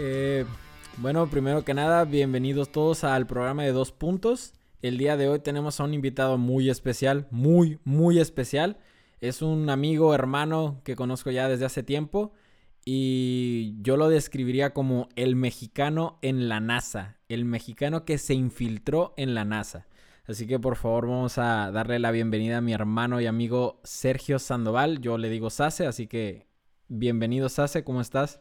Eh, bueno, primero que nada, bienvenidos todos al programa de Dos Puntos. El día de hoy tenemos a un invitado muy especial, muy, muy especial. Es un amigo, hermano que conozco ya desde hace tiempo y yo lo describiría como el mexicano en la NASA, el mexicano que se infiltró en la NASA. Así que por favor vamos a darle la bienvenida a mi hermano y amigo Sergio Sandoval. Yo le digo Sase, así que bienvenido Sase, ¿cómo estás?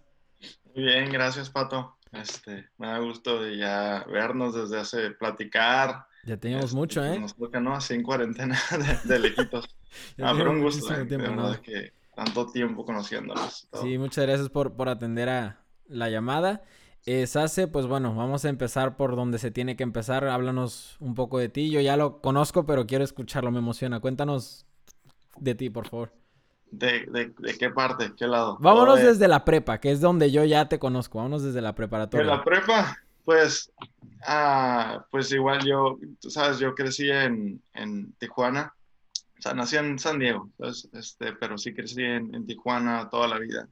Bien, gracias Pato. Este, me da gusto de ya vernos desde hace platicar. Ya teníamos este, mucho, ¿eh? Nos toca, ¿no? Así en cuarentena de, lejitos. ah, pero un gusto, ¿eh? tiempo, de verdad que tanto tiempo conociéndonos. Sí, muchas gracias por, por atender a la llamada. Eh, Sase, pues bueno, vamos a empezar por donde se tiene que empezar. Háblanos un poco de ti. Yo ya lo conozco, pero quiero escucharlo, me emociona. Cuéntanos de ti, por favor. ¿De, de, qué parte? ¿Qué lado? Vámonos desde la prepa, que es donde yo ya te conozco. Vámonos desde la preparatoria. De la prepa, pues, ah, pues igual yo, tú sabes, yo crecí en, en Tijuana. O sea, nací en San Diego, Este, pero sí crecí en, en Tijuana toda la vida.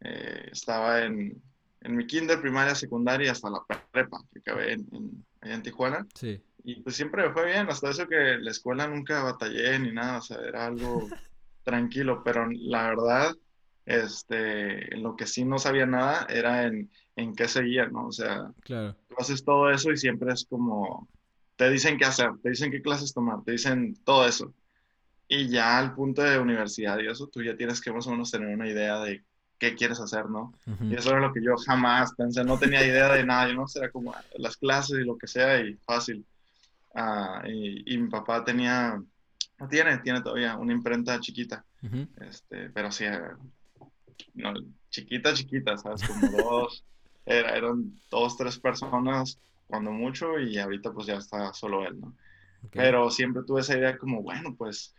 Eh, estaba en, en mi kinder, primaria, secundaria, hasta la prepa, que acabé en, en, Tijuana. Sí. Y pues siempre me fue bien, hasta eso que la escuela nunca batallé ni nada, o sea, era algo tranquilo, pero la verdad, este, en lo que sí no sabía nada era en, en qué seguía, ¿no? O sea, claro. tú haces todo eso y siempre es como, te dicen qué hacer, te dicen qué clases tomar, te dicen todo eso. Y ya al punto de universidad y eso, tú ya tienes que más o menos tener una idea de qué quieres hacer, ¿no? Y eso era lo que yo jamás pensé, no tenía idea de nada, yo no sé, era como ah, las clases y lo que sea y fácil. Ah, y, mi papá tenía, no tiene, tiene todavía una imprenta chiquita, este, pero sí, eh, no, chiquita, chiquita, ¿sabes? Como dos, era, eran dos, tres personas cuando mucho y ahorita pues ya está solo él, ¿no? Pero siempre tuve esa idea como, bueno, pues,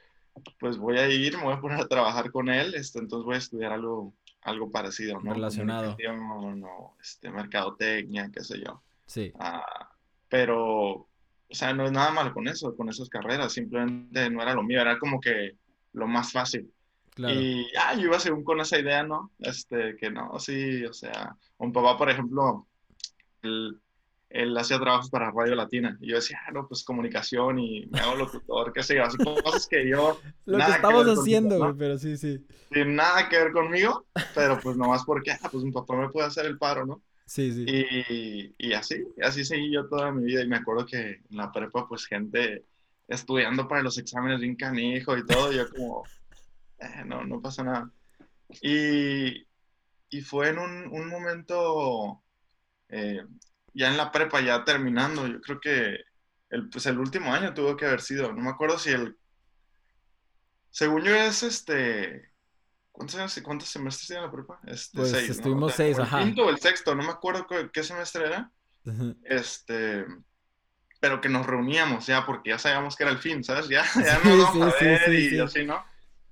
pues voy a ir, me voy a poner a trabajar con él, este, entonces voy a estudiar algo algo parecido, ¿no? Relacionado. O este, mercadotecnia, qué sé yo. Sí. Ah, pero, o sea, no es nada malo con eso, con esas carreras, simplemente no era lo mío, era como que lo más fácil. Claro. Y ah, yo iba según con esa idea, ¿no? Este, que no, sí, o sea, un papá, por ejemplo, él hacía trabajos para Radio Latina. Y yo decía, ah, no, pues comunicación y me hago locutor, qué sé yo, así cosas que yo... Lo que estamos haciendo, pero sí, sí. Sin nada que ver conmigo, pero pues nomás porque, ah, pues un papá me puede hacer el paro, ¿no? Sí, sí. Y, y así, así seguí yo toda mi vida. Y me acuerdo que en la prepa, pues gente estudiando para los exámenes bien canijo y todo, y yo como, eh, no, no pasa nada. Y, y fue en un, un momento... Eh, ya en la prepa, ya terminando, yo creo que el, pues el último año tuvo que haber sido, no me acuerdo si el, según yo es este, ¿cuántos, años, cuántos semestres tiene la prepa? Este, pues seis, estuvimos seis, ajá. El quinto o el sexto, no me acuerdo qué, semestre era, este, pero que nos reuníamos ya, porque ya sabíamos que era el fin, ¿sabes? Ya, ya no vamos a ver y así, ¿no?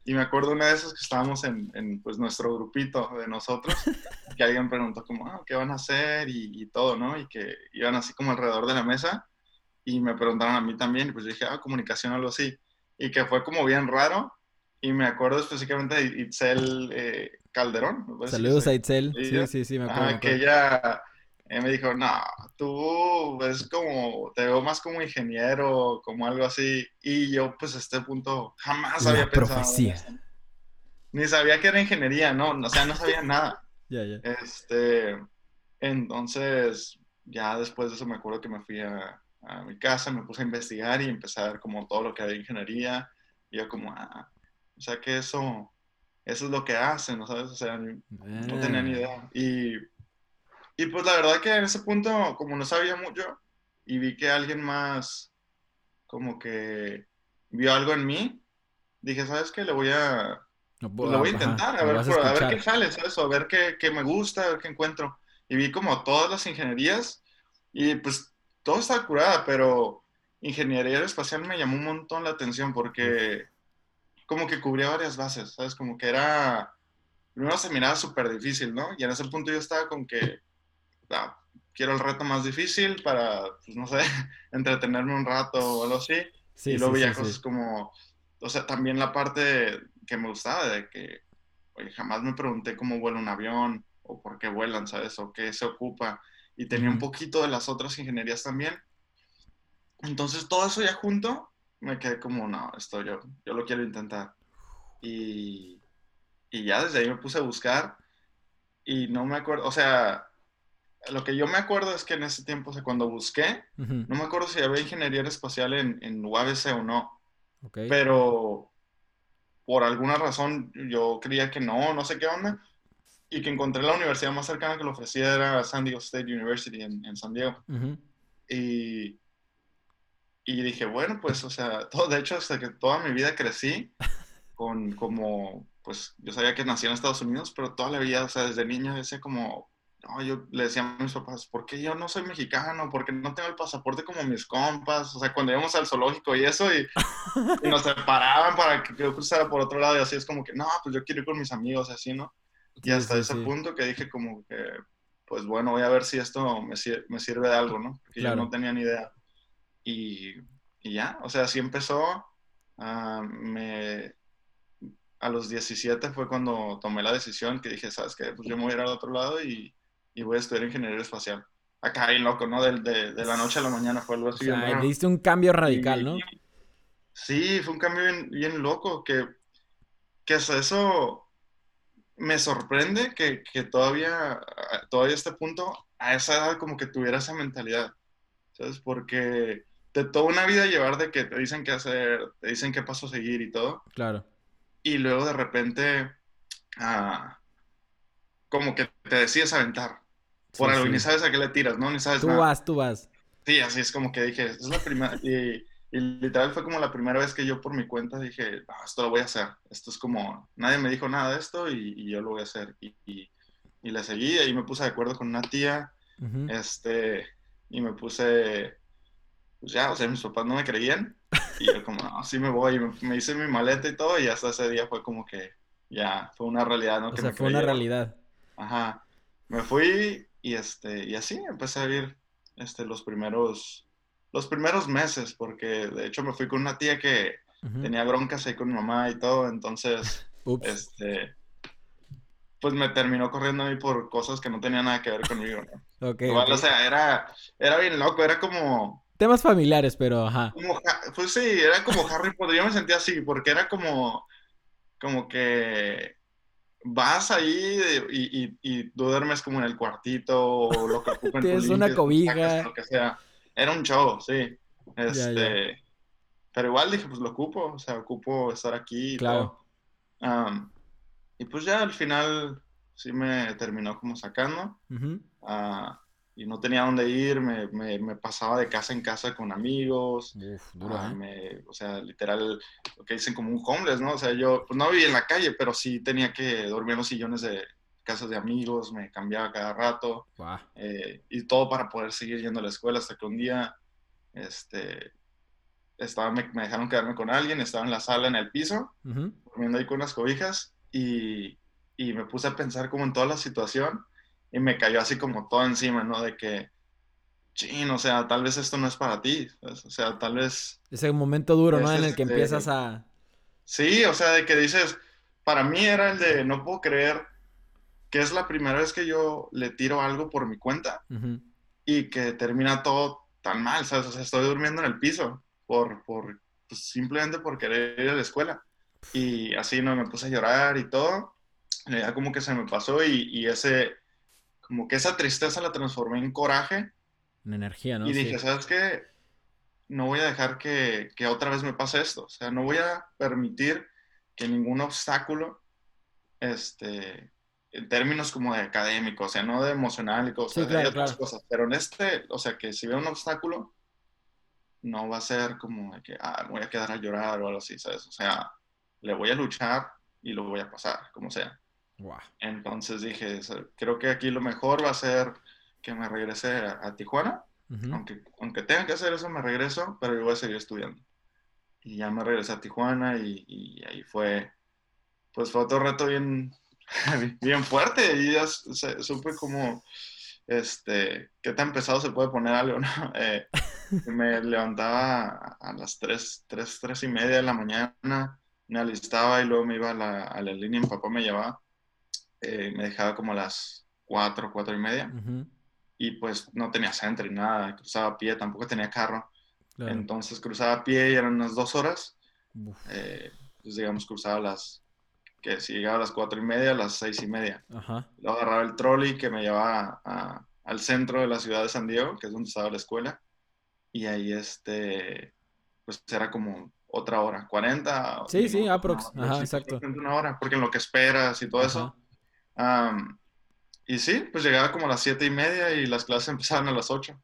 Y me acuerdo una de esas que estábamos en, en pues, nuestro grupito de nosotros, que alguien preguntó como, ah, ¿qué van a hacer? Y, todo, ¿no? Y que iban así como alrededor de la mesa y me preguntaron a mí también, y pues yo dije, ah, comunicación, algo así. Y que fue como bien raro. Y me acuerdo específicamente de Itzel eh, Calderón. Saludos a Itzel. Sí, sí, sí, me acuerdo. que ella me dijo, no, tú es como, te veo más como ingeniero, como algo así. Y yo, pues, a este punto jamás había pensado. Ni sabía que era ingeniería, no, o sea, no sabía nada. Ya, ya. Este, entonces, ya después de eso me acuerdo que me fui a, mi casa, me puse a investigar y empecé a ver como todo lo que había ingeniería. Y yo como, ah, sea que eso, eso es lo que hacen, ¿no sabes? O sea, no tenía ni idea. Y y pues la verdad que en ese punto, como no sabía mucho y vi que alguien más como que vio algo en mí, dije, ¿sabes qué? Le voy a, pues, voy a intentar, a ver, a, ver, qué sale, ¿sabes? A ver qué, qué, me gusta, a ver qué encuentro. Y vi como todas las ingenierías y pues todo estaba curada, pero ingeniería aeroespacial me llamó un montón la atención porque como que cubría varias bases, ¿sabes? Como que era, primero se miraba súper difícil, ¿no? Y en ese punto yo estaba con que Ah, quiero el reto más difícil para, pues no sé, entretenerme un rato o algo así. y luego veía cosas como, o sea, también la parte que me gustaba de que, oye, jamás me pregunté cómo vuela un avión, o por qué vuelan, ¿sabes? O qué se ocupa. Y tenía un poquito de las otras ingenierías también. Entonces todo eso ya junto, me quedé como, no, esto yo, yo lo quiero intentar. Y, y ya desde ahí me puse a buscar y no me acuerdo, o sea, lo que yo me acuerdo es que en ese tiempo, o sea, cuando busqué, Ujú. no me acuerdo si había ingeniería aeroespacial en, en UABC o no, Ok. pero por alguna razón yo creía que no, no sé qué onda, y que encontré la universidad más cercana que lo ofrecía era San Diego State University en, en San Diego. Ujú. Y, y dije, bueno, pues, o sea, todo, de hecho, hasta que toda mi vida crecí con como, pues, yo sabía que nací en Estados Unidos, pero toda la vida, o sea, desde niño decía como, no, yo le decía a mis papás, ¿por qué yo no soy mexicano? ¿Por qué no tengo el pasaporte como mis compas? O sea, cuando íbamos al zoológico y eso, y, y nos separaban para que yo cruzara por otro lado, y así es como que, no, pues yo quiero ir con mis amigos, así, ¿no? Y hasta sí, ese sí. punto que dije como que, pues bueno, voy a ver si esto me, sir- me sirve de algo, ¿no? Porque Claro. yo no tenía ni idea. Y, y ya, o sea, así empezó. ah, me, a los 17 fue cuando tomé la decisión que dije, ¿sabes qué? Pues yo me voy a ir al otro lado y, y voy a estudiar ingeniería espacial. Acá, bien loco, ¿no? De, de, de la noche a la mañana fue algo O así. bien sea, diste un cambio radical, Y- ¿no? Sí, fue un cambio bien, bien loco, que, que hasta eso me sorprende que, que todavía, todavía a este punto, a esa edad como que tuviera esa mentalidad, ¿sabes? Porque de toda una vida llevar de que te dicen qué hacer, te dicen qué paso seguir y todo, Claro. y luego de repente, ah, como que te decides aventar por Sí, algo y ni sabes a qué le tiras, ¿no? Ni sabes Tú nada. vas, tú vas. Sí, así es como que dije, es la primera, y, y literal fue como la primera vez que yo por mi cuenta dije, "Ah, esto lo voy a hacer, esto es como, nadie me dijo nada de esto y, y yo lo voy a hacer. Y, y, y le seguí, y me puse de acuerdo con una tía, este, y me puse, pues ya, o sea, mis papás no me creían, y yo como, no, sí me voy, y me, me hice mi maleta y todo, y hasta ese día fue como que ya, fue una realidad, ¿no? O que sea, me fue una realidad. Ajá. Me fui y este y así empecé a vivir este los primeros los primeros meses porque de hecho me fui con una tía que tenía broncas ahí con mi mamá y todo, entonces Ups. este pues me terminó corriendo a mí por cosas que no tenían nada que ver conmigo, ¿no? Igual, o sea, era era bien loco, era como Temas familiares, pero ajá. como pues sí, era como Harry Potter, yo me sentía así porque era como como que vas ahí y, y, y tú duermes como en el cuartito o lo que ocupen Tienes una limpias, cobija. sacas, lo que sea. Era un show, sí. Ya, Este, Pero igual dije, pues lo ocupo, o sea, ocupo estar aquí y Claro. todo. Y pues ya al final sí me terminó como sacando. Ah, y no tenía dónde ir, me, me, me pasaba de casa en casa con amigos. Uf, duro, Ah, ¿eh? me- o sea, literal, lo que dicen como un homeless, ¿no? O sea, yo pues, no vivía en la calle, pero sí tenía que dormir en los sillones de casas de amigos, me cambiaba cada rato, eh, y todo para poder seguir yendo a la escuela hasta que un día, este, estaba, me, dejaron quedarme con alguien, estaba en la sala, en el piso, Ujú. durmiendo ahí con unas cobijas, y, y me puse a pensar como en toda la situación, y me cayó así como todo encima, ¿no? De que, chin, o sea, tal vez esto no es para ti, ¿sabes? o sea, tal vez... Ese momento duro, ¿no? Es En el que este- empiezas a... Sí, o sea, de que dices, para mí era el de no puedo creer que es la primera vez que yo le tiro algo por mi cuenta Ujú. y que termina todo tan mal, ¿sabes? O sea, estoy durmiendo en el piso por, por pues, simplemente por querer ir a la escuela. Y así, ¿no? Me puse a llorar y todo. Ya como que se me pasó y, y ese, como que esa tristeza la transformé en coraje En energía, ¿no? y Sí. dije, ¿sabes qué? No voy a dejar que, que otra vez me pase esto. O sea, no voy a permitir que ningún obstáculo, este, en términos como de académico, o sea, no de emocional y cosas, Sí, claro, hay otras claro. cosas, pero en este, o sea, que si veo un obstáculo, no va a ser como de que, ah, voy a quedar a llorar o algo así, ¿sabes? O sea, le voy a luchar y lo voy a pasar, como sea. Guau. Entonces dije, "So- creo que aquí lo mejor va a ser que me regrese a, a Tijuana aunque, aunque tenga que hacer eso, me regreso, pero yo voy a seguir estudiando. Y ya me regresé a Tijuana y, y ahí fue, pues fue otro reto bien, bien fuerte. Y ya supe como, este, qué tan pesado se puede poner algo, ¿no? Eh, me levantaba a las 3, 3, 3 y media de la mañana, me alistaba y luego me iba a la, a la línea, mi papá me llevaba, eh, me dejaba como a las 4, 4 y media. Y pues no tenía centro y nada, cruzaba a pie, tampoco tenía carro. Entonces cruzaba a pie y eran unas dos horas. Eh, pues digamos, cruzaba las, que si llegaba a las cuatro y media, a las seis y media. Ajá. Luego agarraba el trolley que me llevaba al centro de la ciudad de San Diego, que es donde estaba la escuela. Y ahí este, pues era como otra hora, 40. Sí, sí, aprox. Ajá, exacto. Una hora, porque en lo que esperas y todo eso. Y sí, pues llegaba como a las siete y media y las clases empezaban a las ocho.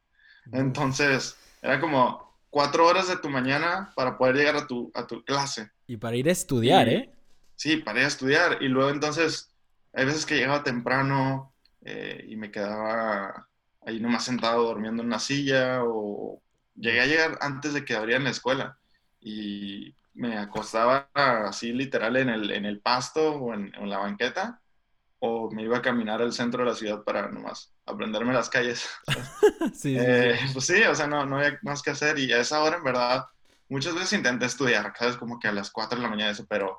Entonces, era como cuatro horas de tu mañana para poder llegar a tu, a tu clase. Y para ir a estudiar, ¿eh? Sí, para ir a estudiar. Y luego entonces, hay veces que llegaba temprano eh, y me quedaba ahí nomás sentado durmiendo en una silla o llegué a llegar antes de que abrieran la escuela y me acostaba así literal en el, en el pasto o en, en, la banqueta o me iba a caminar al centro de la ciudad para nomás aprenderme las calles. sí, eh, Pues sí, o sea, no, no había más que hacer y a esa hora en verdad muchas veces intenté estudiar, ¿sabes? Como que a las 4 de la mañana eso, pero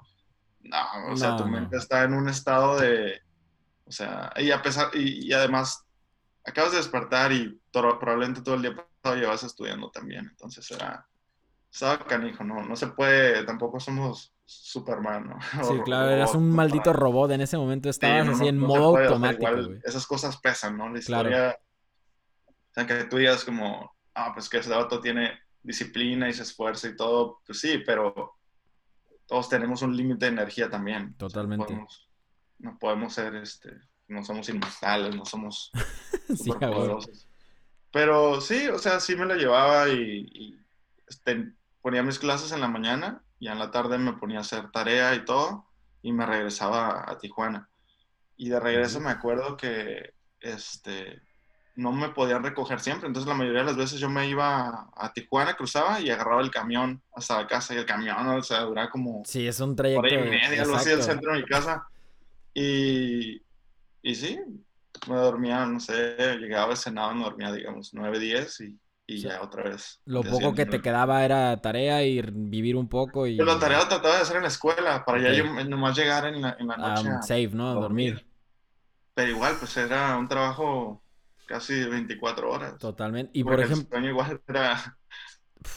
no, o sea, tu mente está en un estado de, o sea, y a pesar, y, además acabas de despertar y probablemente todo el día pasado llevas estudiando también, entonces era, estaba canijo, no, no se puede, tampoco somos Superman, ¿no? Sí, claro, eras un maldito robot. En ese momento estabas así en modo automático. esas cosas pesan, ¿no? La historia. O sea, que tú digas como, ah, pues que ese vato tiene disciplina y se esfuerza y todo. Pues sí, pero todos tenemos un límite de energía también. Totalmente. no, podemos, ser, este, no somos inmortales, no somos sí, poderosos. Pero sí, o sea, sí me lo llevaba y, y este, ponía mis clases en la mañana y en la tarde me ponía a hacer tarea y todo y me regresaba a Tijuana. Y de regreso me acuerdo que este, no me podían recoger siempre, entonces la mayoría de las veces yo me iba a Tijuana, cruzaba y agarraba el camión hasta la casa y el camión, o sea, duraba como... Sí, es un trayecto. Por ahí media, algo así, del centro de mi casa. Y, y sí, me dormía, no sé, llegaba, cenaba, me dormía, digamos, 9, 10 y y ya otra vez. Lo poco que te quedaba era tarea y vivir un poco y... Pero la tarea la trataba de hacer en la escuela, para ya yo nomás llegar en la, en la noche. Um, safe, ¿no? dormir. Pero igual, pues era un trabajo casi de 24 horas. Totalmente. Y por ejemplo... El igual era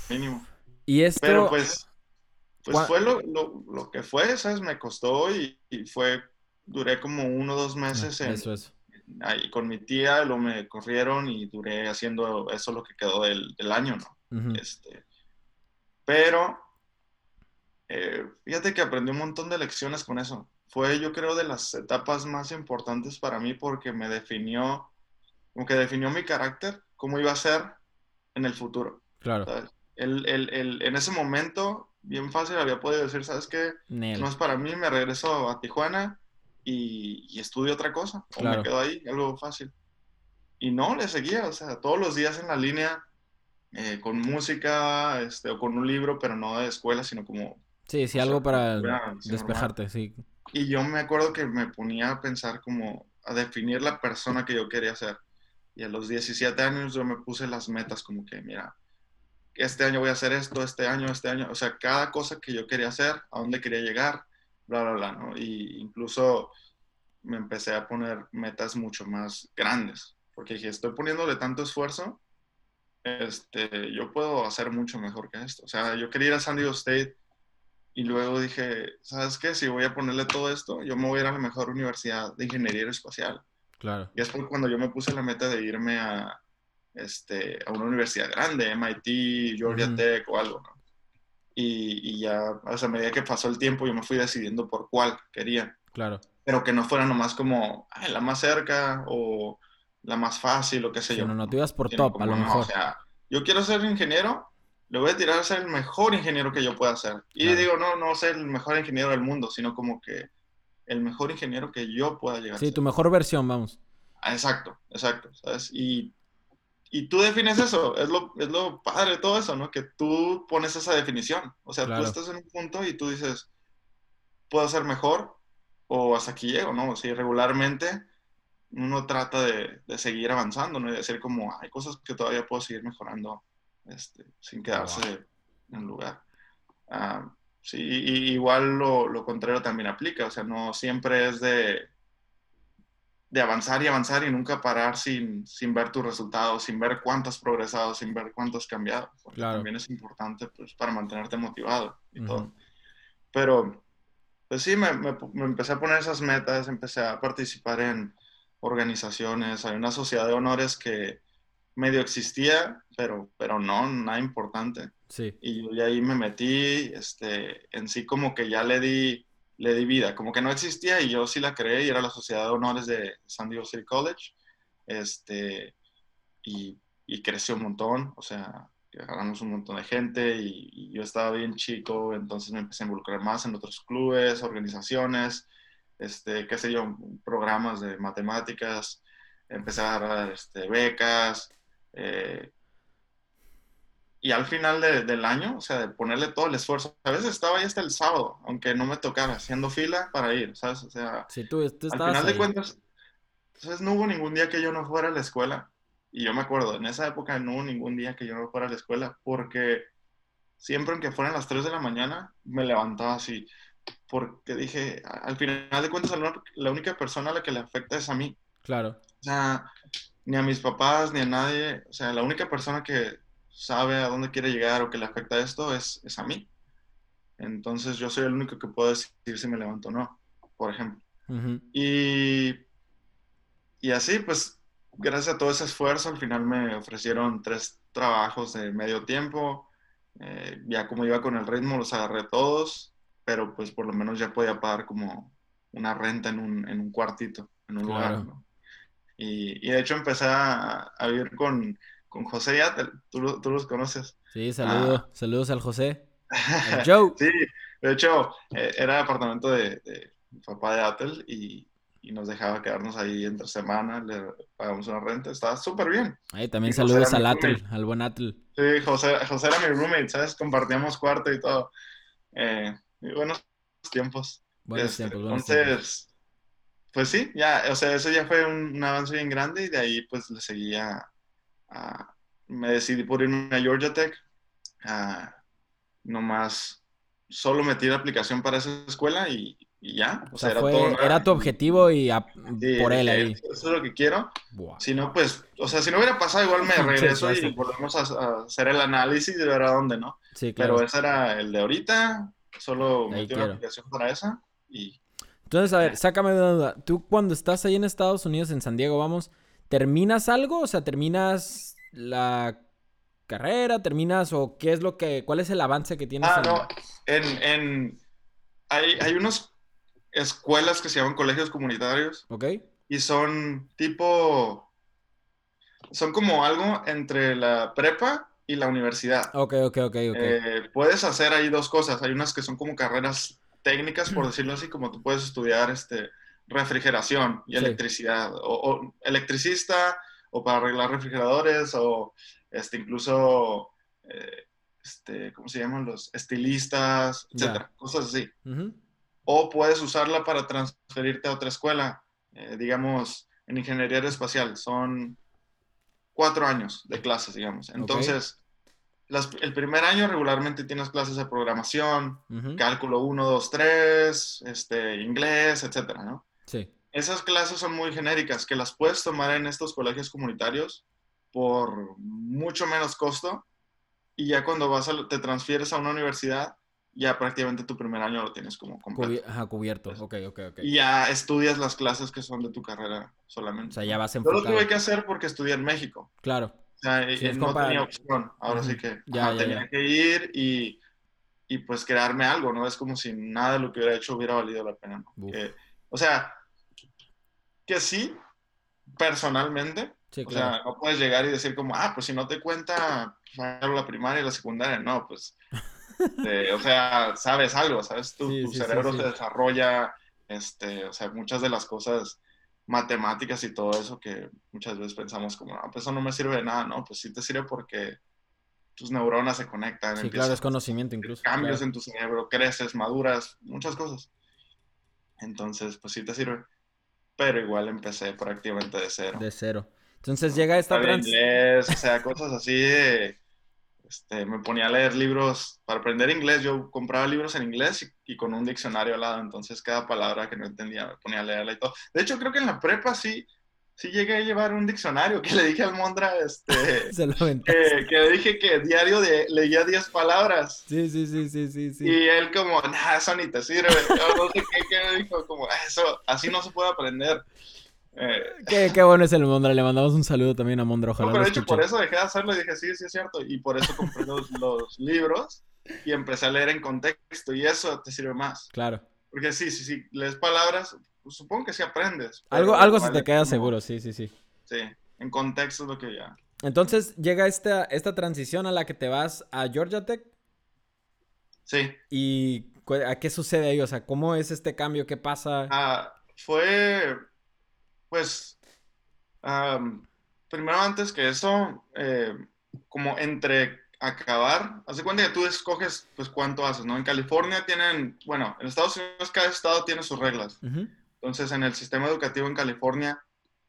mínimo. Y esto... Pero pues, pues fue lo, lo, lo, que fue, ¿sabes? Me costó y, y fue... Duré como uno o dos meses en... Eso, eso ahí con mi tía, lo me corrieron y duré haciendo eso lo que quedó del, del año, ¿no? este, pero eh, fíjate que aprendí un montón de lecciones con eso. Fue, yo creo, de las etapas más importantes para mí porque me definió, como que definió mi carácter, cómo iba a ser en el futuro. Claro. El, el, el, en ese momento, bien fácil, había podido decir, ¿sabes qué? No es para mí, me regreso a Tijuana y, estudio otra cosa, o me quedo ahí, algo fácil. Y no, le seguía, o sea, todos los días en la línea, eh, con música, este, o con un libro, pero no de escuela, sino como... Sí, sí, algo para despejarte, sí. Y yo me acuerdo que me ponía a pensar como, a definir la persona que yo quería ser. Y a los 17 años yo me puse las metas como que, mira, este año voy a hacer esto, este año, este año, o sea, cada cosa que yo quería hacer, a dónde quería llegar, bla, bla, bla, ¿no? Y incluso me empecé a poner metas mucho más grandes, porque dije, estoy poniéndole tanto esfuerzo, este, yo puedo hacer mucho mejor que esto. O sea, yo quería ir a San Diego State y luego dije, ¿sabes qué? Si voy a ponerle todo esto, yo me voy a ir a la mejor universidad de ingeniería aeroespacial. Claro. Y es cuando yo me puse la meta de irme a, este, a una universidad grande, MIT, Georgia Tech o algo, ¿no? Y, ya a medida que pasó el tiempo yo me fui decidiendo por cuál quería. Claro. Pero que no fuera nomás como la más cerca o la más fácil o qué sé yo. No, no, tú ibas por top, a lo mejor. o sea, yo quiero ser ingeniero, le voy a tirar a ser el mejor ingeniero que yo pueda ser. Y digo, no, no ser el mejor ingeniero del mundo, sino como que el mejor ingeniero que yo pueda llegar sí, tu mejor versión, vamos. Ah, exacto, exacto, ¿sabes? Y y tú defines eso, es lo, es lo padre de todo eso, ¿no? Que tú pones esa definición. O sea, tú estás en un punto y tú dices, puedo ser mejor o hasta aquí llego, ¿no? O sea, regularmente uno trata de, de, seguir avanzando, ¿no? Y decir como, hay cosas que todavía puedo seguir mejorando este, sin quedarse en lugar. Ah, sí, y, igual lo, lo, contrario también aplica, o sea, no siempre es de, de avanzar y avanzar y nunca parar sin, sin ver tus resultados, sin ver cuánto has progresado, sin ver cuánto has cambiado. Porque también es importante pues, para mantenerte motivado y todo. Pero, pues sí, me, me, me, empecé a poner esas metas, empecé a participar en organizaciones. Hay una sociedad de honores que medio existía, pero, pero no, nada importante. Sí. Y yo ahí me metí, este, en sí como que ya le di le di vida, como que no existía y yo sí la creé y era la Sociedad de Honores de San Diego City College, este, y, creció un montón, o sea, agarramos un montón de gente y, yo estaba bien chico, entonces me empecé a involucrar más en otros clubes, organizaciones, este, qué sé yo, programas de matemáticas, empecé a agarrar este, becas, eh, y al final del año, o sea, de ponerle todo el esfuerzo. A veces estaba ahí hasta el sábado, aunque no me tocara, haciendo fila para ir, ¿sabes? O sea, si tú, al final de cuentas, entonces no hubo ningún día que yo no fuera a la escuela. Y yo me acuerdo, en esa época no hubo ningún día que yo no fuera a la escuela, porque siempre aunque fueran las 3 de la mañana, me levantaba así, porque dije, al final de cuentas, la única persona a la que le afecta es a mí. Claro. O sea, ni a mis papás, ni a nadie, o sea, la única persona que sabe a dónde quiere llegar o que le afecta esto es, es a mí. Entonces yo soy el único que puedo decidir si me levanto o no, por ejemplo. y, y así, pues, gracias a todo ese esfuerzo, al final me ofrecieron tres trabajos de medio tiempo. Eh, ya como iba con el ritmo, los agarré todos, pero pues por lo menos ya podía pagar como una renta en un, en un cuartito, en un lugar. Y, y, de hecho empecé a, a vivir con, con José Yatel. ¿Tú, tú los conoces. Sí, saludos, ah. saludos al José. Joe. sí, de hecho, eh, era el apartamento de, mi papá de Atel y, y, nos dejaba quedarnos ahí entre semana, le pagamos una renta, estaba súper bien. Ahí también saludos al Atel, al buen Atel. Sí, José, José era mi roommate, ¿sabes? Compartíamos cuarto y todo. Eh, y buenos tiempos. Buenos este, tiempos, Entonces, pues sí, ya, o sea, eso ya fue un, un avance bien grande y de ahí pues le seguía me decidí por irme a Georgia Tech. nomás solo metí la aplicación para esa escuela y, ya. O, sea, era, era, tu objetivo y por él ahí. Eso, es lo que quiero. Si no, pues, o sea, si no hubiera pasado, igual me regreso y volvemos a, hacer el análisis de ver a dónde, ¿no? Sí, claro. Pero ese era el de ahorita. Solo metí una aplicación para esa y. Entonces, a ver, sácame de duda. Tú cuando estás ahí en Estados Unidos, en San Diego, vamos, ¿terminas algo? O sea, ¿terminas la carrera? ¿Terminas o qué es lo que, cuál es el avance que tienes? Ah, no, en, en hay, hay unas escuelas que se llaman colegios comunitarios. Ok. Y son tipo, son como algo entre la prepa y la universidad. Ok, ok, ok, ok. Eh, puedes hacer ahí dos cosas. Hay unas que son como carreras técnicas, por decirlo así, como tú puedes estudiar este, refrigeración y electricidad, o, electricista, o para arreglar refrigeradores, o este, incluso, eh, este, ¿cómo se llaman? Los estilistas, etcétera, cosas así. O puedes usarla para transferirte a otra escuela, eh, digamos, en ingeniería aeroespacial. Son cuatro años de clases, digamos. Entonces, el primer año regularmente tienes clases de programación, cálculo 1, 2, 3, este, inglés, etcétera, ¿no? Esas clases son muy genéricas, que las puedes tomar en estos colegios comunitarios por mucho menos costo y ya cuando vas a, te transfieres a una universidad, ya prácticamente tu primer año lo tienes como completo. Ajá, cubierto, ok, ok, ok. Y ya estudias las clases que son de tu carrera solamente. O sea, ya vas enfocado. Yo lo tuve que hacer porque estudié en México. Claro. O sea, no tenía opción. Ahora sí que ya, tenía que ir y, y, pues crearme algo, ¿no? Es como si nada de lo que hubiera hecho hubiera valido la pena, ¿no? O sea, que sí, personalmente. o sea, no puedes llegar y decir como, ah, pues si no te cuenta la primaria y la secundaria, no, pues, o sea, sabes algo, ¿sabes? Tu, tu cerebro se desarrolla, este, o sea, muchas de las cosas matemáticas y todo eso que muchas veces pensamos como, ah, pues eso no me sirve de nada, no, pues sí te sirve porque tus neuronas se conectan. Sí, claro, es conocimiento incluso. Cambios en tu cerebro, creces, maduras, muchas cosas. Entonces, pues sí te sirve. Pero igual empecé prácticamente de cero. De cero. Entonces llega esta trans... inglés, o sea, cosas así de... este, me ponía a leer libros, para aprender inglés, yo compraba libros en inglés y, con un diccionario al lado, entonces cada palabra que no entendía me ponía a leerla y todo. De hecho, creo que en la prepa sí, sí llegué a llevar un diccionario que le dije al Mondra, este, que, que, dije que diario de, leía 10 palabras. Sí, sí, sí, sí, sí, sí. Y él como, nada, eso ni te sirve. Yo no sé qué, qué dijo, como, eso, así no se puede aprender. Eh, qué, bueno es el Mondra, le mandamos un saludo también a Mondra, ojalá. No, pero de hecho, por eso dejé de hacerlo y dije, sí, sí es cierto. Y por eso compré los, libros y empecé a leer en contexto y eso te sirve más. Claro. Porque sí, sí, sí, lees palabras, pues, supongo que sí aprendes. Algo, algo se te queda seguro, sí, sí, sí. Sí, en contexto es lo que ya. Entonces llega esta, esta transición a la que te vas a Georgia Tech. Sí. ¿Y a qué sucede ahí? O sea, ¿cómo es este cambio? ¿Qué pasa? Ah, fue pues, primero antes que eso, eh, como entre acabar, hace cuenta que tú escoges, pues, cuánto haces, ¿no? En California tienen, bueno, en Estados Unidos cada estado tiene sus reglas. Entonces, en el sistema educativo en California,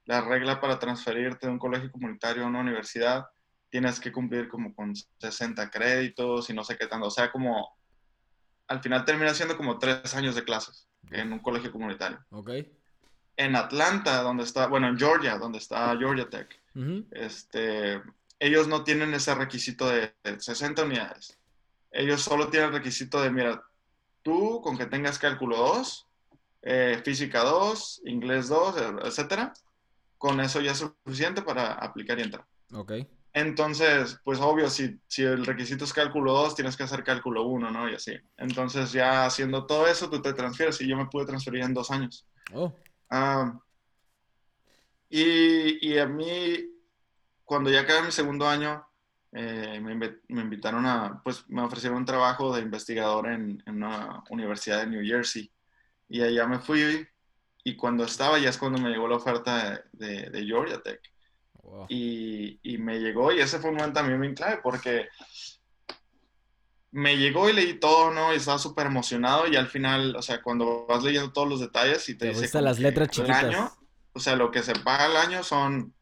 la regla para transferirte de un colegio comunitario a una universidad, tienes que cumplir como con 60 créditos y no sé qué tanto. O sea, como al final termina siendo como tres años de clases en un colegio comunitario. Ok en Atlanta, donde está, bueno, en Georgia, donde está Georgia Tech, este, ellos no tienen ese requisito de, 60 unidades. Ellos solo tienen el requisito de, mira, tú con que tengas cálculo 2, eh, física 2, inglés 2, etcétera, con eso ya es suficiente para aplicar y entrar. Ok. Entonces, pues obvio, si, si el requisito es cálculo 2, tienes que hacer cálculo 1, ¿no? Y así. Entonces, ya haciendo todo eso, tú te transfieres y yo me pude transferir en dos años. Oh. Ah, y, a mí, cuando ya acabé mi segundo año, eh, me, invitaron a, pues me ofrecieron un trabajo de investigador en, una universidad de New Jersey. Y allá me fui y cuando estaba ya es cuando me llegó la oferta de, Georgia Tech. Y, y, me llegó y ese fue un momento también muy clave porque me llegó y leí todo, ¿no? Y estaba súper emocionado y al final, o sea, cuando vas leyendo todos los detalles y te, te dice... las letras chiquitas. Año, o sea, lo que se paga al año son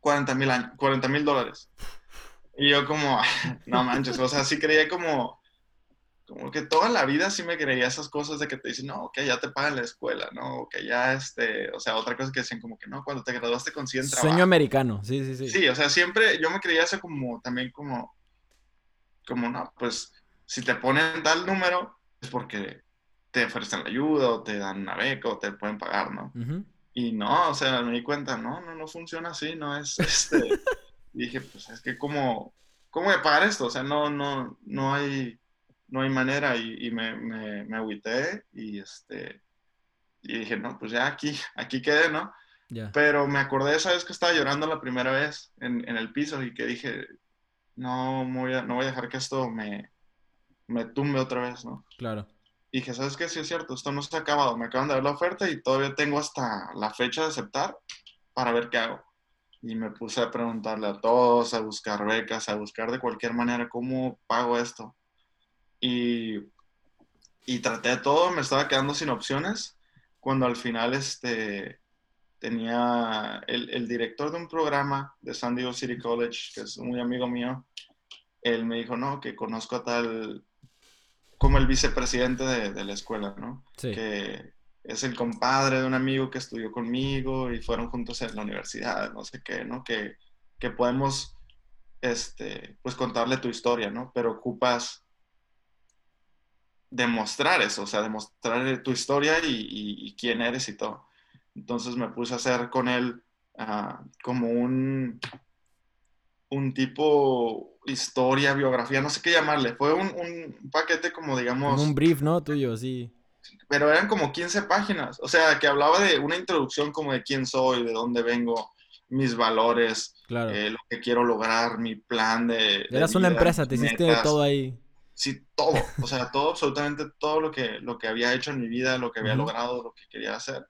40 mil dólares. Y yo como, no manches, o sea, sí creía como, como que toda la vida sí me creía esas cosas de que te dicen, no, que ya te pagan la escuela, ¿no? Que ya, este, o sea, otra cosa que decían como que no, cuando te graduaste consiguen trabajo. Sueño americano, sí, sí, sí. Sí, o sea, siempre yo me creía eso como, también como, como, no, pues si te ponen tal número, es porque te ofrecen la ayuda o te dan una beca o te pueden pagar, ¿no? Y no, o sea, me di cuenta, no, no, no funciona así, no es este. dije, pues es que cómo, cómo voy a pagar esto, o sea, no, no, no hay, no hay manera y, me, me, me agüité y este, y dije, no, pues ya aquí, aquí quedé, ¿no? Pero me acordé de esa vez que estaba llorando la primera vez en, en el piso y que dije, no voy, a, no voy a dejar que esto me, me tumbe otra vez, ¿no? Claro. Y dije, ¿sabes qué? Sí es cierto, esto no se ha acabado. Me acaban de dar la oferta y todavía tengo hasta la fecha de aceptar para ver qué hago. Y me puse a preguntarle a todos, a buscar becas, a buscar de cualquier manera cómo pago esto. Y, y traté de todo, me estaba quedando sin opciones. Cuando al final este, tenía el, el director de un programa de San Diego City College, que es muy amigo mío, él me dijo, no, que conozco a tal como el vicepresidente de, la escuela, ¿no? Sí. Que es el compadre de un amigo que estudió conmigo y fueron juntos en la universidad, no sé qué, ¿no? Que, que podemos, este, pues contarle tu historia, ¿no? Pero ocupas demostrar eso, o sea, demostrar tu historia y, quién eres y todo. Entonces me puse a hacer con él ah, como un, un tipo historia, biografía, no sé qué llamarle. Fue un, un paquete como, digamos... un brief, ¿no? Tuyo, sí. Pero eran como 15 páginas. O sea, que hablaba de una introducción como de quién soy, de dónde vengo, mis valores, eh, lo que quiero lograr, mi plan de... Eras una empresa, te hiciste todo ahí. Sí, todo. O sea, todo, absolutamente todo lo que, lo que había hecho en mi vida, lo que había logrado, lo que quería hacer.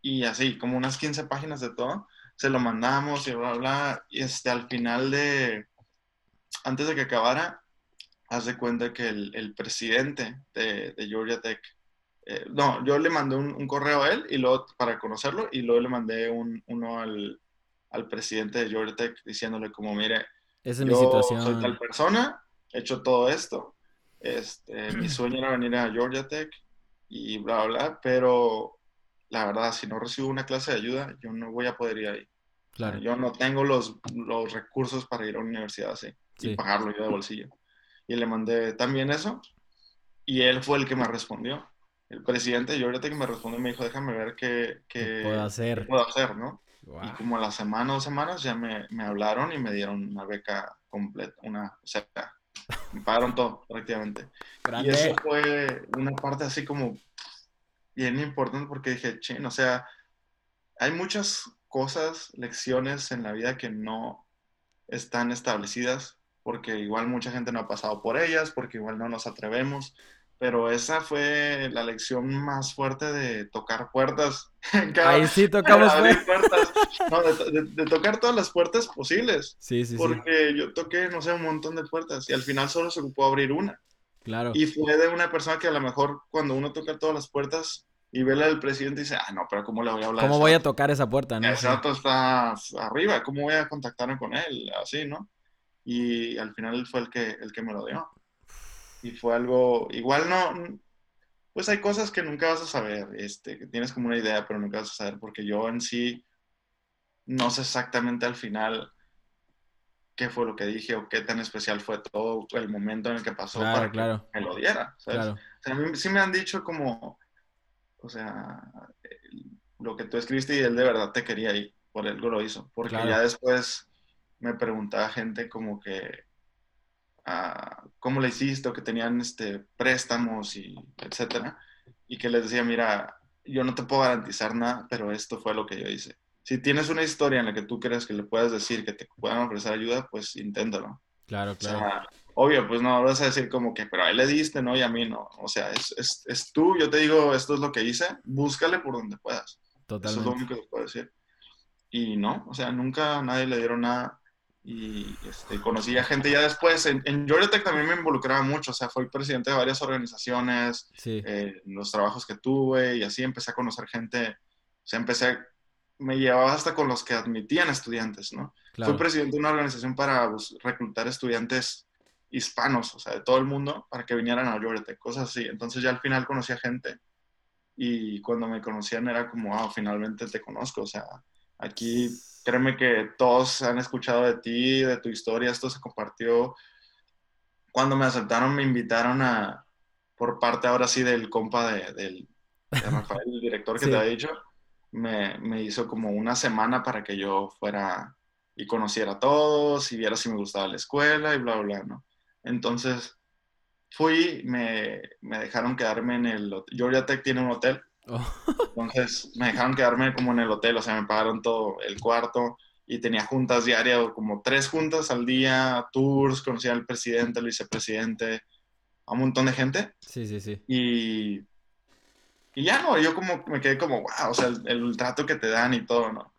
Y así, como unas 15 páginas de todo se lo mandamos y bla, bla, y este, al final de, antes de que acabara, haz de cuenta que el, presidente de, Georgia Tech, eh, no, yo le mandé un, correo a él y luego, para conocerlo y luego le mandé un, uno al, al, presidente de Georgia Tech diciéndole como, mire, Esa es yo mi situación. soy tal persona, hecho todo esto, este, mi sueño era venir a Georgia Tech y bla, bla, bla, pero la verdad, si no recibo una clase de ayuda, yo no voy a poder ir ahí. Claro. Yo no tengo los, los recursos para ir a una universidad así Sí. y pagarlo yo de bolsillo. Y le mandé también eso y él fue el que me respondió. El presidente de Georgia Tech me respondió y me dijo, déjame ver qué, qué, ¿Qué puedo hacer? qué puedo hacer, ¿no? Guau. Y como a la semana o semanas ya me, me hablaron y me dieron una beca completa, una, o sea, me pagaron todo prácticamente. Y eso fue una parte así como bien importante porque dije, chin, o sea, hay muchas cosas, lecciones en la vida que no están establecidas porque igual mucha gente no ha pasado por ellas, porque igual no nos atrevemos. Pero esa fue la lección más fuerte de tocar puertas. cada- Ahí sí tocamos puertas. No, de, de- de tocar todas las puertas posibles. Sí, sí, sí. Porque yo toqué, no sé, un montón de puertas y al final solo se ocupó abrir una. Claro. Y fue de una persona que a lo mejor cuando uno toca todas las puertas y ve la del presidente dice, ah, no, pero ¿cómo le voy a hablar? ¿Cómo voy a tocar esa puerta, no? Vato está arriba, ¿cómo voy a contactarme con él? Así, ¿no? Y al final fue el que, el que me lo dio. Y fue algo, igual no, pues hay cosas que nunca vas a saber, este, que tienes como una idea, pero nunca vas a saber, porque yo en sí no sé exactamente al final qué fue lo que dije o qué tan especial fue todo el momento en el que pasó Claro, para claro. que me lo diera, ¿sabes? Claro. O sea, a mí sí me han dicho como, o sea, lo que tú escribiste y él de verdad te quería y por algo lo hizo. Porque ya después me preguntaba gente como que, ah, ¿cómo le hiciste? O que tenían este, préstamos y etcétera. Y que les decía, mira, yo no te puedo garantizar nada, pero esto fue lo que yo hice. Si tienes una historia en la que tú crees que le puedas decir que te puedan ofrecer ayuda, pues inténtalo. Claro, O claro. sea, obvio, pues no vas a decir como que, pero a él le diste, ¿no? Y a mí no. O sea, es, es, es tú, yo te digo, esto es lo que hice, búscale por donde puedas. Eso es lo Totalmente. único que puedo decir. Y no, o sea, nunca a nadie le dieron nada. Y este, conocí a gente ya después. En, en Georgia Tech también me involucraba mucho, o sea, fui presidente de varias organizaciones, Sí. eh, los trabajos que tuve y así empecé a conocer gente. O sea, empecé, me llevaba hasta con los que admitían estudiantes, ¿no? Claro. Fui presidente de una organización para bus- reclutar estudiantes hispanos, o sea, de todo el mundo, para que vinieran a Georgia Tech, cosas así. Entonces ya al final conocí a gente y cuando me conocían era como, ah, finalmente te conozco, o sea, aquí créeme que todos han escuchado de ti, de tu historia, esto se compartió. Cuando me aceptaron, me invitaron a, por parte ahora sí del compa de, del, de Rafael, el director que Sí. te había dicho, me, me hizo como una semana para que yo fuera y conociera a todos y viera si me gustaba la escuela y bla, bla, bla, ¿no? Entonces fui, me, me dejaron quedarme en el. Georgia Tech tiene un hotel, Oh, entonces me dejaron quedarme como en el hotel, o sea, me pagaron todo el cuarto y tenía juntas diarias, como tres juntas al día, tours, conocía al presidente, al vicepresidente, a un montón de gente sí, sí, sí. y, y ya no, yo como me quedé como, wow, o sea, el, el trato que te dan y todo, ¿no?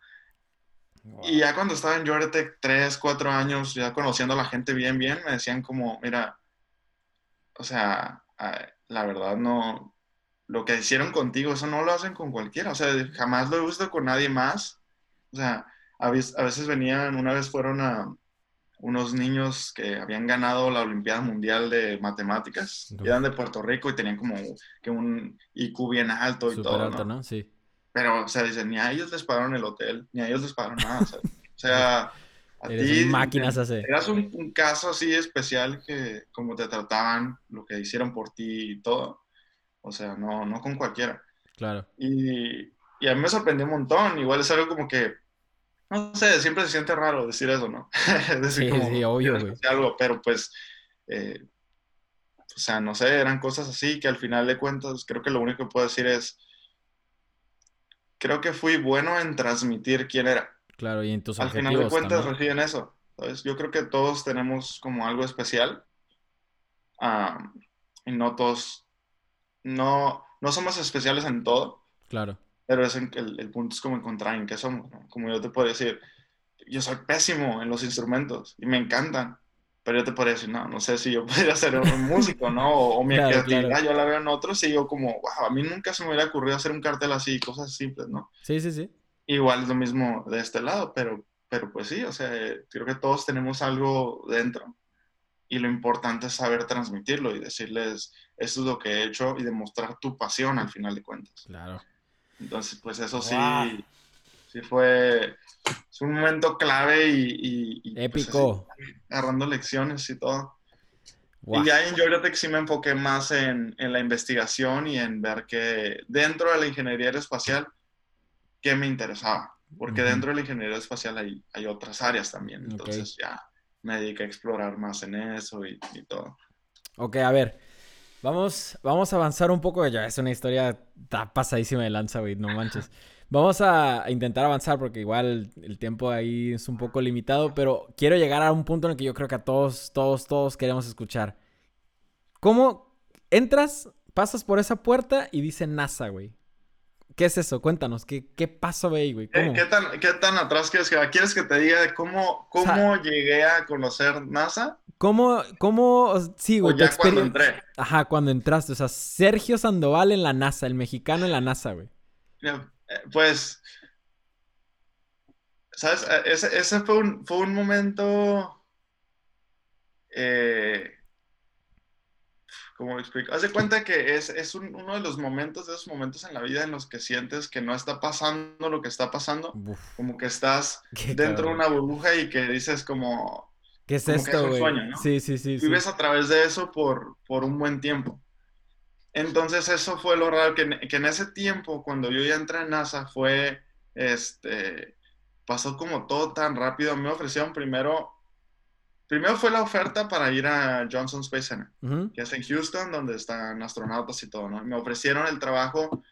Y ya cuando estaba en Georgia Tech, tres, cuatro años, ya conociendo a la gente bien, bien, me decían como, mira, o sea, la verdad no, lo que hicieron contigo, eso no lo hacen con cualquiera, o sea, jamás lo he visto con nadie más. O sea, a veces, venían, una vez fueron a unos niños que habían ganado la Olimpiada Mundial de Matemáticas, y eran de Puerto Rico y tenían como que un IQ bien alto y Súper todo, alto, ¿no? ¿no? Sí. Pero, o sea, dicen, ni a ellos les pagaron el hotel, ni a ellos les pagaron nada. O sea, o sea, a ti máquinas hace. eras un, un caso así especial que como te trataban, lo que hicieron por ti y todo. O sea, no, no con cualquiera. Claro. Y, y a mí me sorprendió un montón. Igual es algo como que, no sé, siempre se siente raro decir eso, ¿no? decir Sí, como, sí, obvio, "Quiero güey. algo, pero pues, eh, o sea, no sé, eran cosas así que al final de cuentas creo que lo único que puedo decir es, creo que fui bueno en transmitir quién era. Claro, y en tus Al final de cuentas también. reciben eso, ¿sabes? Yo creo que todos tenemos como algo especial ah, y no todos, no, no somos especiales en todo, Claro. pero es en el, el punto es como encontrar en qué somos, ¿no? Como yo te puedo decir, yo soy pésimo en los instrumentos y me encantan, pero yo te podría decir, no, no sé si yo podría ser un músico, ¿no? O, o mi Claro, creatividad, claro. yo la veo en otros y yo como, wow, a mí nunca se me hubiera ocurrido hacer un cartel así, cosas simples, ¿no? Sí, sí, sí. Igual es lo mismo de este lado, pero pero pues sí, o sea, creo que todos tenemos algo dentro y lo importante es saber transmitirlo y decirles, esto es lo que he hecho y demostrar tu pasión al final de cuentas. Claro. Entonces, pues eso sí, sí fue es un momento clave y... y pues, Épico. agarrando lecciones y todo. Y ya en Georgia sí me enfoqué más en, en, la investigación y en ver que dentro de la ingeniería aeroespacial, ¿qué me interesaba? Porque dentro de la ingeniería espacial hay, hay otras áreas también. Entonces ya me dediqué a explorar más en eso y, y, todo. Ok, a ver. Vamos, vamos a avanzar un poco. Ya es una historia pasadísima de lanza, güey. No manches. Vamos a intentar avanzar porque igual el tiempo ahí es un poco limitado, pero quiero llegar a un punto en el que yo creo que a todos, todos, todos queremos escuchar. ¿Cómo entras, pasas por esa puerta y dice NASA, güey? ¿Qué es eso? Cuéntanos, ¿qué, qué pasó ahí, güey? ¿Qué, tan, ¿Qué, tan, atrás quieres que ¿Quieres que te diga cómo, cómo llegué a conocer NASA? ¿Cómo, cómo, sí, güey? O ya cuando entré. Ajá, cuando entraste. O sea, Sergio Sandoval en la NASA, el mexicano en la NASA, güey. Eh, pues, ¿sabes? Eh, ese, ese fue, un, fue un momento, eh, ¿cómo explico? Haz de cuenta que es, es uno de los momentos, de esos momentos en la vida en los que sientes que no está pasando lo que está pasando, como que estás dentro de una burbuja y que dices como... ¿Qué es esto, güey? Sí, sí, sí. Vives a través de eso por, por un buen tiempo. Entonces eso fue lo raro, que, en ese tiempo, cuando yo ya entré en NASA, fue, este, pasó como todo tan rápido. Me ofrecieron primero, primero fue la oferta para ir a Johnson Space Center, que es en Houston, donde están astronautas y todo, ¿no? Me ofrecieron el trabajo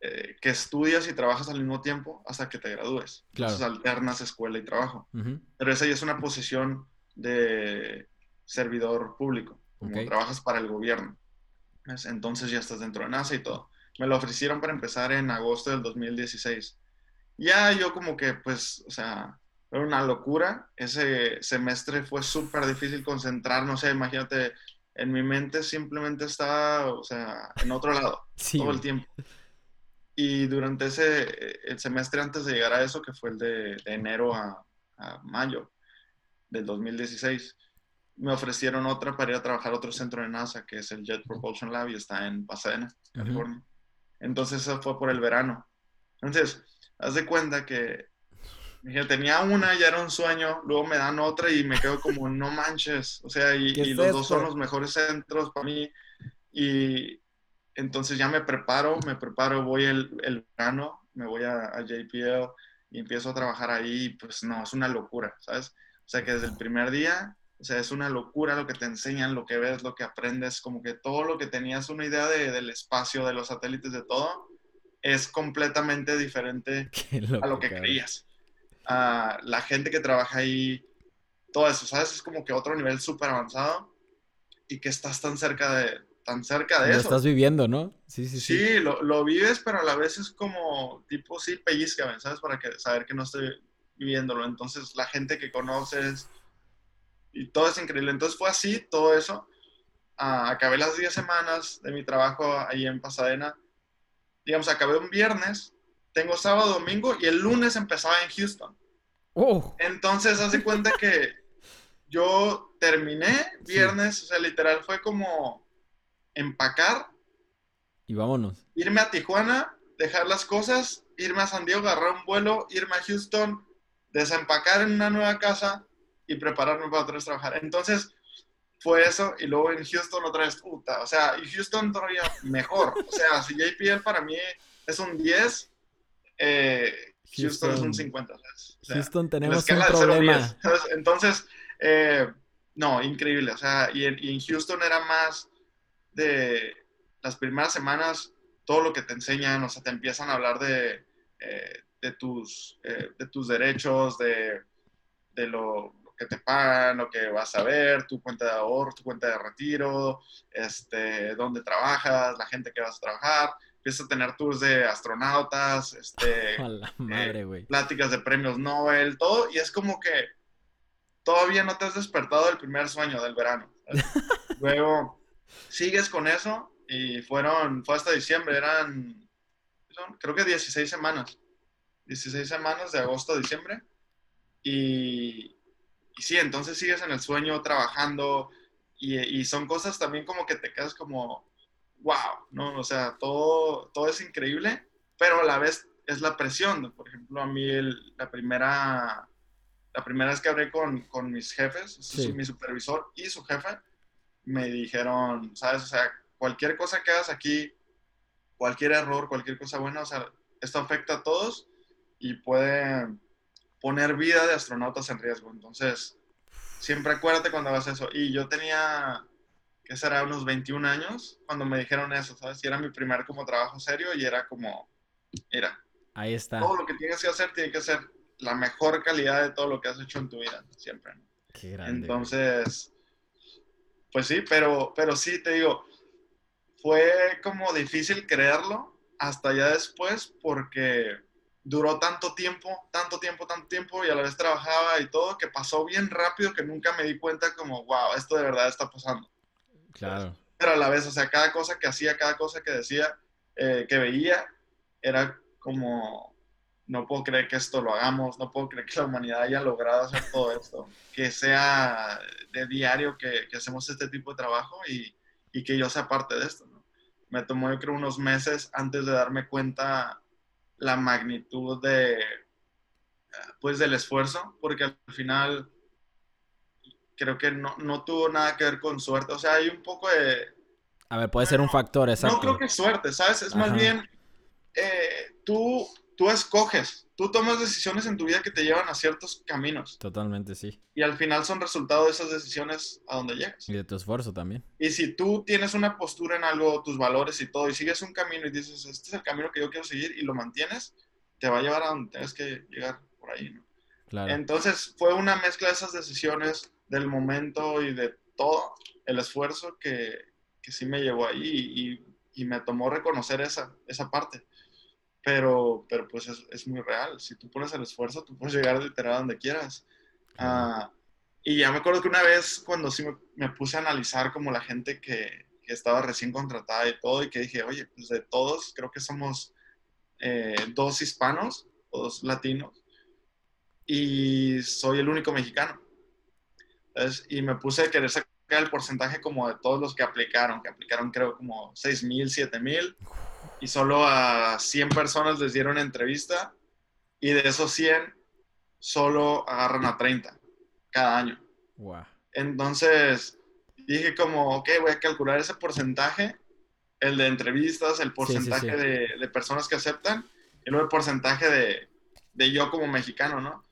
eh, que estudias y trabajas al mismo tiempo hasta que te gradúes. Entonces alternas escuela y trabajo. Pero esa ya es una posición de servidor público como trabajas para el gobierno. Entonces ya estás dentro de NASA y todo. Me lo ofrecieron para empezar en agosto del 2016. Ya yo como que, pues, o sea, era una locura. Ese semestre fue súper difícil concentrar, no sé, imagínate, en mi mente simplemente estaba, o sea, en otro lado, todo el tiempo. Y durante ese, el semestre antes de llegar a eso, que fue el de, enero a, a mayo del 2016, me ofrecieron otra para ir a trabajar a otro centro de NASA, que es el Jet Propulsion Lab y está en Pasadena, California. Entonces eso fue por el verano. Entonces, haz de cuenta que dije, tenía una, ya era un sueño, luego me dan otra y me quedo como, no manches, o sea, y, los dos son los mejores centros para mí. Y entonces ya me preparo, me preparo, voy el, el verano, me voy a, a JPL y empiezo a trabajar ahí, pues no, es una locura, ¿sabes? O sea que desde el primer día o sea, es una locura lo que te enseñan, lo que ves, lo que aprendes, como que todo lo que tenías una idea de, del espacio, de los satélites, de todo, es completamente diferente a lo que creías. Uh, la gente que trabaja ahí, todo eso, ¿sabes? Es como que otro nivel súper avanzado y que estás tan cerca de, tan cerca de lo eso. estás viviendo, ¿no? Sí, sí, sí. Sí, lo, lo, vives, pero a la vez es como, tipo, sí, pellizca, ¿sabes? Para que, saber que no estoy viviéndolo. Entonces, la gente que conoces y todo es increíble. Entonces fue así, todo eso. Ah, acabé las 10 semanas de mi trabajo ahí en Pasadena. Digamos, acabé un viernes, tengo sábado, domingo y el lunes empezaba en Houston. Oh. Entonces, hace cuenta que yo terminé viernes, o sea, literal fue como empacar. Y vámonos. Irme a Tijuana, dejar las cosas, irme a San Diego, agarrar un vuelo, irme a Houston, desempacar en una nueva casa, y prepararme para otra vez trabajar. Entonces, fue eso, y luego en Houston otra vez, puta, o sea, y Houston todavía mejor, o sea, si JPL para mí es un 10, eh, Houston, es un 50. Houston tenemos un problema. Entonces, eh, no, increíble, o sea, y en, Houston era más de las primeras semanas, todo lo que te enseñan, o sea, te empiezan a hablar de, eh, de, tus, de tus derechos, de, de lo que te pagan, lo que vas a ver, tu cuenta de ahorro, tu cuenta de retiro, este, dónde trabajas, la gente que vas a trabajar. Empiezas a tener tours de astronautas, este, eh, pláticas de premios Nobel, todo, y es como que todavía no te has despertado del primer sueño del verano. Luego sigues con eso y fueron, fue hasta diciembre, eran, creo que 16 semanas. 16 semanas de agosto a diciembre. Y, y sí, entonces sigues en el sueño trabajando y, y, son cosas también como que te quedas como, wow, ¿no? O sea, todo, todo es increíble, pero a la vez es la presión. Por ejemplo, a mí el, la primera la primera vez que hablé con, con mis jefes, mi supervisor y su jefe, me dijeron, sabes, o sea, cualquier cosa que hagas aquí, cualquier error, cualquier cosa buena, o sea, esto afecta a todos y puede poner vida de astronautas en riesgo. Entonces, siempre acuérdate cuando hagas eso. Y yo tenía, que será, unos 21 años cuando me dijeron eso, ¿sabes? Y era mi primer como trabajo serio y era como, mira, ahí está. Todo lo que tienes que hacer tiene que ser la mejor calidad de todo lo que has hecho en tu vida, siempre. Qué grande. Entonces, pues sí, pero, pero sí, te digo, fue como difícil creerlo hasta ya después porque duró tanto tiempo, tanto tiempo, tanto tiempo y a la vez trabajaba y todo que pasó bien rápido que nunca me di cuenta como, wow, esto de verdad está pasando. Claro. Pero a la vez, o sea, cada cosa que hacía, cada cosa que decía, eh, que veía, era como, no puedo creer que esto lo hagamos, no puedo creer que la humanidad haya logrado hacer todo esto, que sea de diario que, que hacemos este tipo de trabajo y, y, que yo sea parte de esto. ¿no? Me tomó yo creo unos meses antes de darme cuenta la magnitud de, pues del esfuerzo, porque al final creo que no, no tuvo nada que ver con suerte, o sea, hay un poco de... A ver, puede ser un factor, exacto. No creo que suerte, ¿sabes? Es más bien, eh, tú tú escoges, tú tomas decisiones en tu vida que te llevan a ciertos caminos. Totalmente, sí. Y al final son resultado de esas decisiones a donde llegas. Y de tu esfuerzo también. Y si tú tienes una postura en algo, tus valores y todo, y sigues un camino y dices, este es el camino que yo quiero seguir y lo mantienes, te va a llevar a donde tienes que llegar por ahí, ¿no? Claro. Entonces fue una mezcla de esas decisiones, del momento y de todo el esfuerzo que, que sí me llevó ahí y, y me tomó reconocer esa, esa parte pero, pero pues es, es, muy real. Si tú pones el esfuerzo, tú puedes llegar literal donde quieras. Uh, y ya me acuerdo que una vez cuando sí me, me puse a analizar como la gente que, que, estaba recién contratada y todo, y que dije, oye, pues de todos, creo que somos eh, dos hispanos, dos latinos, y soy el único mexicano. Entonces, y me puse a querer sacar el porcentaje como de todos los que aplicaron, que aplicaron creo como 6 mil, 7 mil y solo a 100 personas les dieron entrevista y de esos 100 solo agarran a 30 cada año. Wow. Entonces dije como, ok, voy a calcular ese porcentaje, el de entrevistas, el porcentaje sí, sí, sí. De, de, personas que aceptan y luego el porcentaje de, de yo como mexicano, ¿no?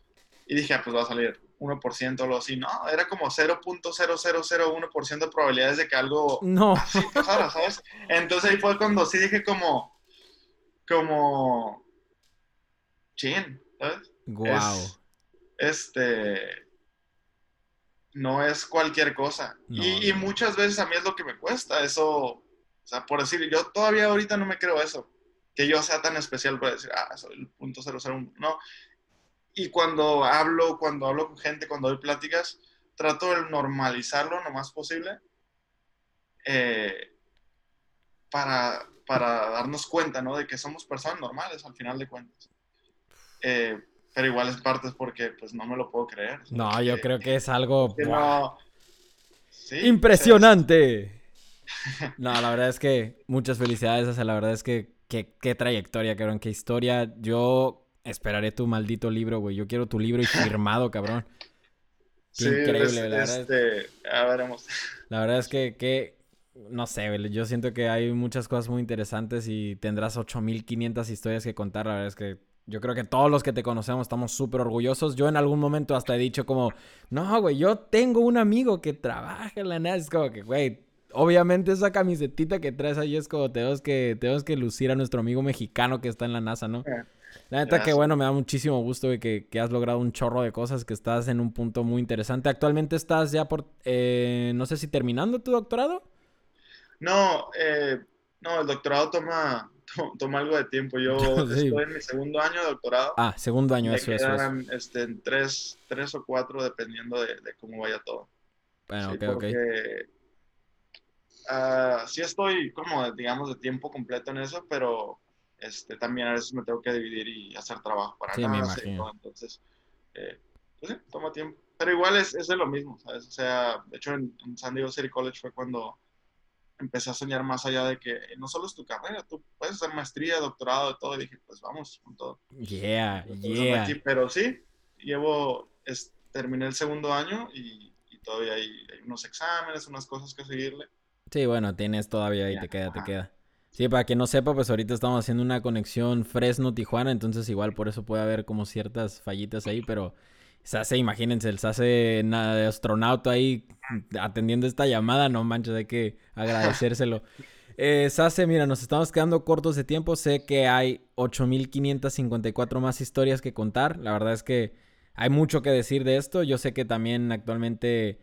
Y dije, ah, pues va a salir 1% o algo así. No, era como 0.0001% de probabilidades de que algo no. así pasara, ¿sabes? Entonces ahí fue cuando sí dije como, como, chin, ¿sabes? Wow. Es, este, no es cualquier cosa. No, y, y, muchas veces a mí es lo que me cuesta, eso, o sea, por decir, yo todavía ahorita no me creo eso, que yo sea tan especial para decir, ah, soy el punto 001, no, y cuando hablo, cuando hablo con gente, cuando doy pláticas, trato de normalizarlo lo más posible eh, para, para, darnos cuenta, ¿no? De que somos personas normales al final de cuentas. Eh, pero igual es parte porque pues no me lo puedo creer. No, yo creo que es algo que no... sí, impresionante. Es... no, la verdad es que muchas felicidades. O sea, la verdad es que qué, qué trayectoria, cabrón, qué historia. Yo Esperaré tu maldito libro, güey. Yo quiero tu libro y firmado, cabrón. Qué sí, increíble, es, la verdad. Este, a veremos. La verdad es que, que, no sé, yo siento que hay muchas cosas muy interesantes y tendrás 8500 historias que contar. La verdad es que yo creo que todos los que te conocemos estamos súper orgullosos. Yo en algún momento hasta he dicho como, no, güey, yo tengo un amigo que trabaja en la NASA. Es como que, güey, obviamente esa camisetita que traes ahí es como tenemos que, tenemos que lucir a nuestro amigo mexicano que está en la NASA, ¿no? Yeah. La neta Gracias. que bueno, me da muchísimo gusto que, que, has logrado un chorro de cosas, que estás en un punto muy interesante. Actualmente estás ya por, eh, no sé si terminando tu doctorado. No, eh, no, el doctorado toma, toma algo de tiempo. Yo sí. estoy en mi segundo año de doctorado. Ah, segundo año, eso, quedan, eso, Este, en tres, tres o cuatro, dependiendo de, de cómo vaya todo. Bueno, sí, ok, porque, ok. Uh, sí estoy como, digamos, de tiempo completo en eso, pero este, también a veces me tengo que dividir y hacer trabajo para sí, nada. Entonces, eh, pues sí, toma tiempo. Pero igual es, es de lo mismo, ¿sabes? O sea, de hecho en, San Diego City College fue cuando empecé a soñar más allá de que no solo es tu carrera, tú puedes hacer maestría, doctorado, todo. Y dije, pues vamos con todo. Yeah, yeah. pero sí, llevo, terminé el segundo año y, todavía hay, unos exámenes, unas cosas que seguirle. Sí, bueno, tienes todavía ahí, te queda, te queda. Sí, para que no sepa, pues ahorita estamos haciendo una conexión Fresno-Tijuana, entonces igual por eso puede haber como ciertas fallitas ahí, pero Sase, imagínense, el Sase astronauta ahí atendiendo esta llamada, no manches, hay que agradecérselo. Eh, Sase, mira, nos estamos quedando cortos de tiempo, sé que hay 8.554 más historias que contar, la verdad es que hay mucho que decir de esto, yo sé que también actualmente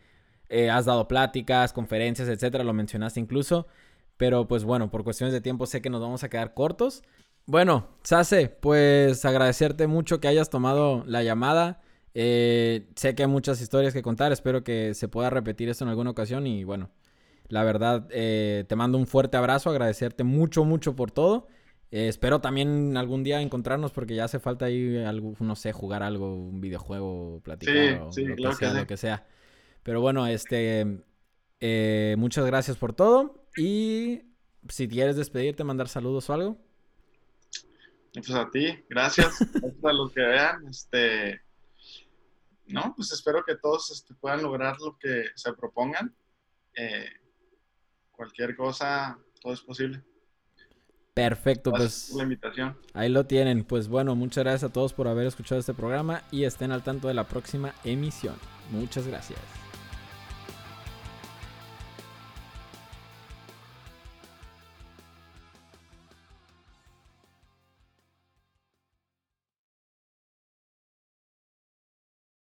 eh, has dado pláticas, conferencias, etcétera, lo mencionaste incluso. Pero pues bueno, por cuestiones de tiempo sé que nos vamos a quedar cortos. Bueno, Sase, pues agradecerte mucho que hayas tomado la llamada. Eh, sé que hay muchas historias que contar, espero que se pueda repetir esto en alguna ocasión y bueno, la verdad eh, te mando un fuerte abrazo, agradecerte mucho, mucho por todo. Eh, espero también algún día encontrarnos porque ya hace falta ahí algo, no sé, jugar algo, un videojuego, platicar o lo, que sea, lo que sea. Pero bueno, este, muchas gracias por todo. Y si quieres despedirte, mandar saludos o algo. Pues a ti, gracias. a los que vean. Este, no, pues espero que todos este, puedan lograr lo que se propongan. Eh, cualquier cosa, todo es posible. Perfecto, pues. la invitación. Ahí lo tienen. Pues bueno, muchas gracias a todos por haber escuchado este programa y estén al tanto de la próxima emisión. Muchas gracias.